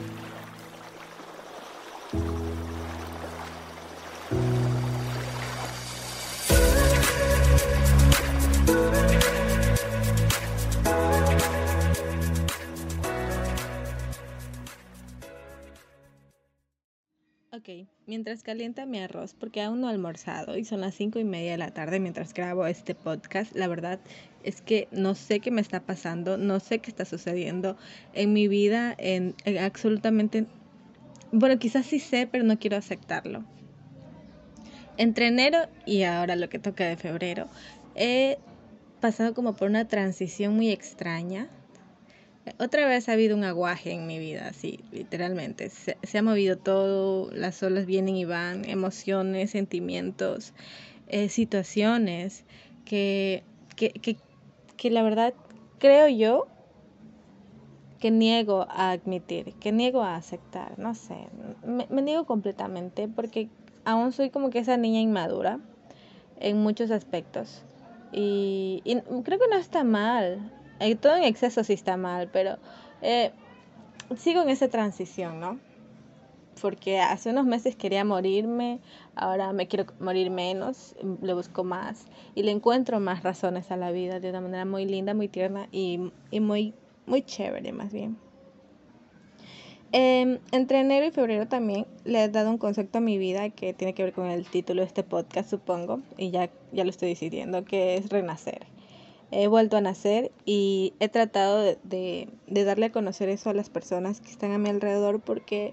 Thank you. Ok, mientras calienta mi arroz, porque aún no he almorzado y son las cinco y media de la tarde mientras grabo este podcast, la verdad es que no sé qué me está pasando, no sé qué está sucediendo en mi vida, en, absolutamente... Bueno, quizás sí sé, pero no quiero aceptarlo. Entre enero y ahora lo que toca de febrero, he pasado como por una transición muy extraña otra vez ha habido un aguaje en mi vida, sí, literalmente. Se, ha movido todo, las olas vienen y van, emociones, sentimientos, eh, situaciones que, que, que, que la verdad creo yo que niego a admitir, que niego a aceptar, no sé, me, me, niego completamente porque aún soy como que esa niña inmadura en muchos aspectos. Y, y creo que no está mal, eh, todo en exceso sí está mal, pero eh, sigo en esa transición, ¿no? Porque hace unos meses quería morirme, ahora me quiero morir menos, le busco más y le encuentro más razones a la vida de una manera muy linda, muy tierna y, muy, muy chévere más bien. Eh, entre enero y febrero también le he dado un concepto a mi vida que tiene que ver con el título de este podcast, supongo, y ya, ya lo estoy decidiendo, que es renacer he vuelto a nacer y he tratado de, darle a conocer eso a las personas que están a mi alrededor porque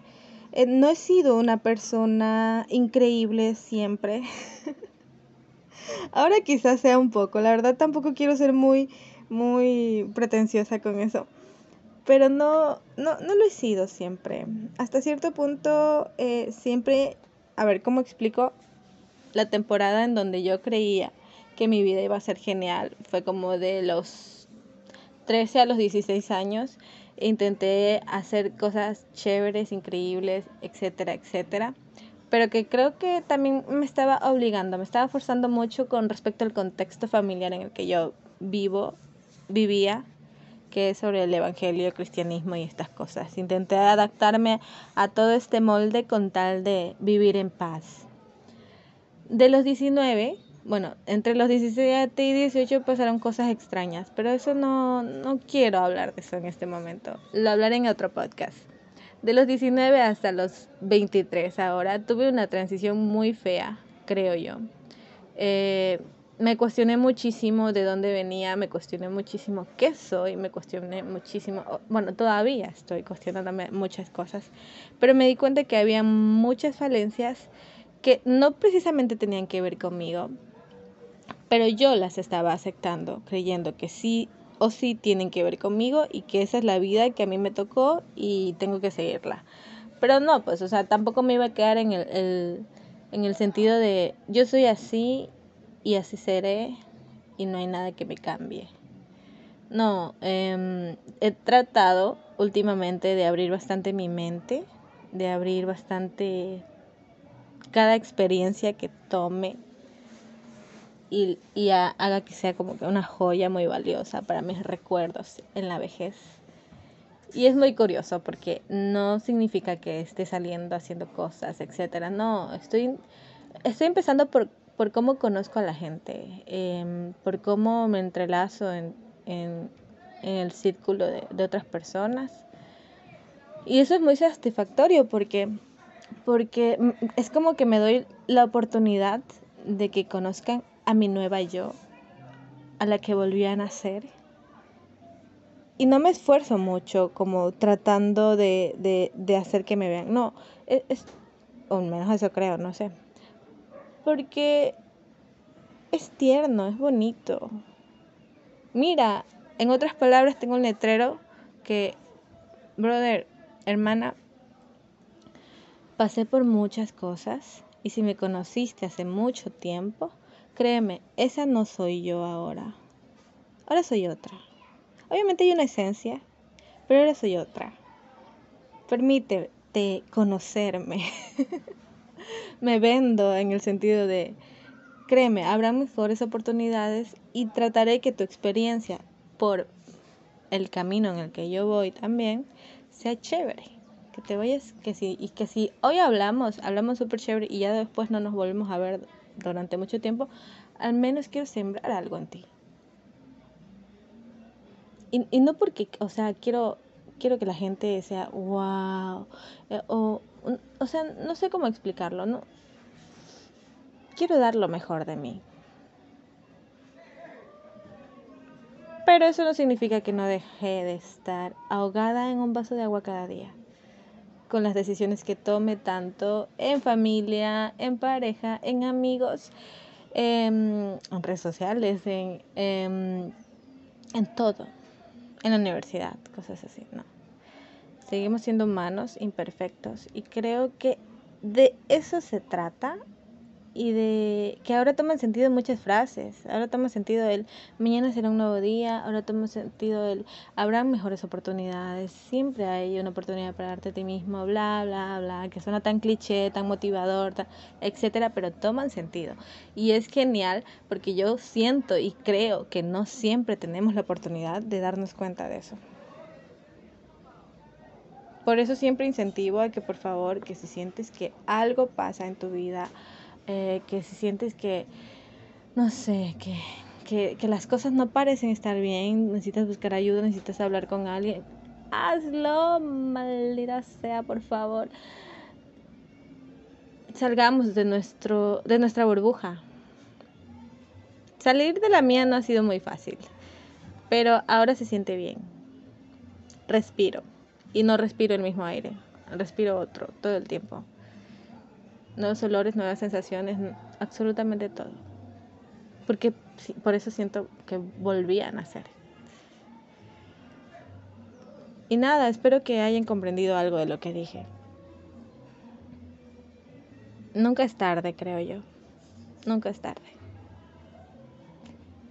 eh, no he sido una persona increíble siempre. Ahora quizás sea un poco, la verdad tampoco quiero ser muy, muy pretenciosa con eso. Pero no, no, no lo he sido siempre. Hasta cierto punto, eh, siempre, a ver, ¿cómo explico? La temporada en donde yo creía que mi vida iba a ser genial. Fue como de los 13 a los 16 años. Intenté hacer cosas chéveres, increíbles, etcétera, etcétera. Pero que creo que también me estaba obligando, me estaba forzando mucho con respecto al contexto familiar en el que yo vivo, vivía, que es sobre el evangelio, el cristianismo y estas cosas. Intenté adaptarme a todo este molde con tal de vivir en paz. De los 19 bueno, entre los 17 y 18 pasaron cosas extrañas, pero eso no, no quiero hablar de eso en este momento. Lo hablaré en otro podcast. De los 19 hasta los 23 ahora tuve una transición muy fea, creo yo. Eh, me cuestioné muchísimo de dónde venía, me cuestioné muchísimo qué soy, me cuestioné muchísimo, bueno, todavía estoy cuestionándome muchas cosas, pero me di cuenta que había muchas falencias que no precisamente tenían que ver conmigo, pero yo las estaba aceptando, creyendo que sí o sí tienen que ver conmigo y que esa es la vida que a mí me tocó y tengo que seguirla. Pero no, pues, o sea, tampoco me iba a quedar en el, en el sentido de yo soy así y así seré y no hay nada que me cambie. No, em, he tratado últimamente de abrir bastante mi mente, de abrir bastante cada experiencia que tome y, y haga que sea como que una joya muy valiosa para mis recuerdos en la vejez. Y es muy curioso porque no significa que esté saliendo haciendo cosas, etcétera. No, estoy, estoy empezando por, por cómo conozco a la gente, em, por cómo me entrelazo en, en, el círculo de, de, otras personas. Y eso es muy satisfactorio porque, porque es como que me doy la oportunidad de que conozcan a mi nueva yo, a la que volví a nacer. Y no me esfuerzo mucho como tratando de, de, hacer que me vean. No, es, es, o menos eso creo, no sé. Porque es tierno, es bonito. Mira, en otras palabras tengo un letrero que, brother, hermana, pasé por muchas cosas y si me conociste hace mucho tiempo, Créeme, esa no soy yo ahora. Ahora soy otra. Obviamente hay una esencia, pero ahora soy otra. Permítete conocerme. Me vendo en el sentido de, créeme, habrá mejores oportunidades y trataré que tu experiencia por el camino en el que yo voy también sea chévere, que te vayas, que si, y que si hoy hablamos, hablamos súper chévere y ya después no nos volvemos a ver durante mucho tiempo, al menos quiero sembrar algo en ti. Y, y no porque, o sea, quiero, quiero que la gente sea wow, eh, o, o sea, no sé cómo explicarlo, ¿no? Quiero dar lo mejor de mí. Pero eso no significa que no deje de estar ahogada en un vaso de agua cada día. Con las decisiones que tome tanto en familia, en pareja, en amigos, en, redes sociales, en, en, en todo. En la universidad, cosas así, no. Seguimos siendo humanos imperfectos y creo que de eso se trata y de que ahora toman sentido muchas frases. Ahora toma sentido el mañana será un nuevo día, ahora toma sentido el habrá mejores oportunidades, siempre hay una oportunidad para darte a ti mismo, bla, bla, bla, que suena tan cliché, tan motivador, etcétera, pero toman sentido. Y es genial porque yo siento y creo que no siempre tenemos la oportunidad de darnos cuenta de eso. Por eso siempre incentivo a que por favor, que si sientes que algo pasa en tu vida, eh, que si sientes que, no sé, que, que, que las cosas no parecen estar bien, necesitas buscar ayuda, necesitas hablar con alguien, hazlo, maldita sea, por favor. Salgamos de, nuestro, de nuestra burbuja. Salir de la mía no ha sido muy fácil, pero ahora se siente bien. Respiro y no respiro el mismo aire, respiro otro todo el tiempo nuevos olores, nuevas sensaciones, absolutamente todo. Porque por eso siento que volví a nacer. Y nada, espero que hayan comprendido algo de lo que dije. Nunca es tarde, creo yo. Nunca es tarde.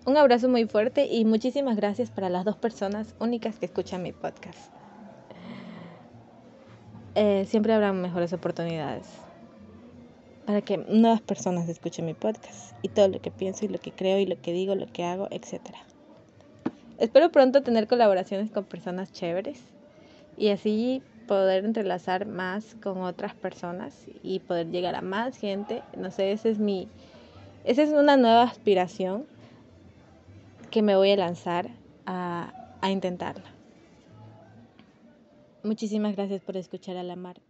Un abrazo muy fuerte y muchísimas gracias para las dos personas únicas que escuchan mi podcast. Eh, siempre habrá mejores oportunidades para que nuevas personas escuchen mi podcast y todo lo que pienso y lo que creo y lo que digo, lo que hago, etc. Espero pronto tener colaboraciones con personas chéveres y así poder entrelazar más con otras personas y poder llegar a más gente. No sé, ese es mi esa es una nueva aspiración que me voy a lanzar a, a intentarla. Muchísimas gracias por escuchar a la mar.